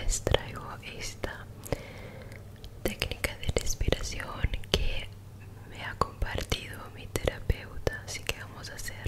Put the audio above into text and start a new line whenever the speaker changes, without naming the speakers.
les traigo esta técnica de respiración que me ha compartido mi terapeuta. Así que vamos a hacer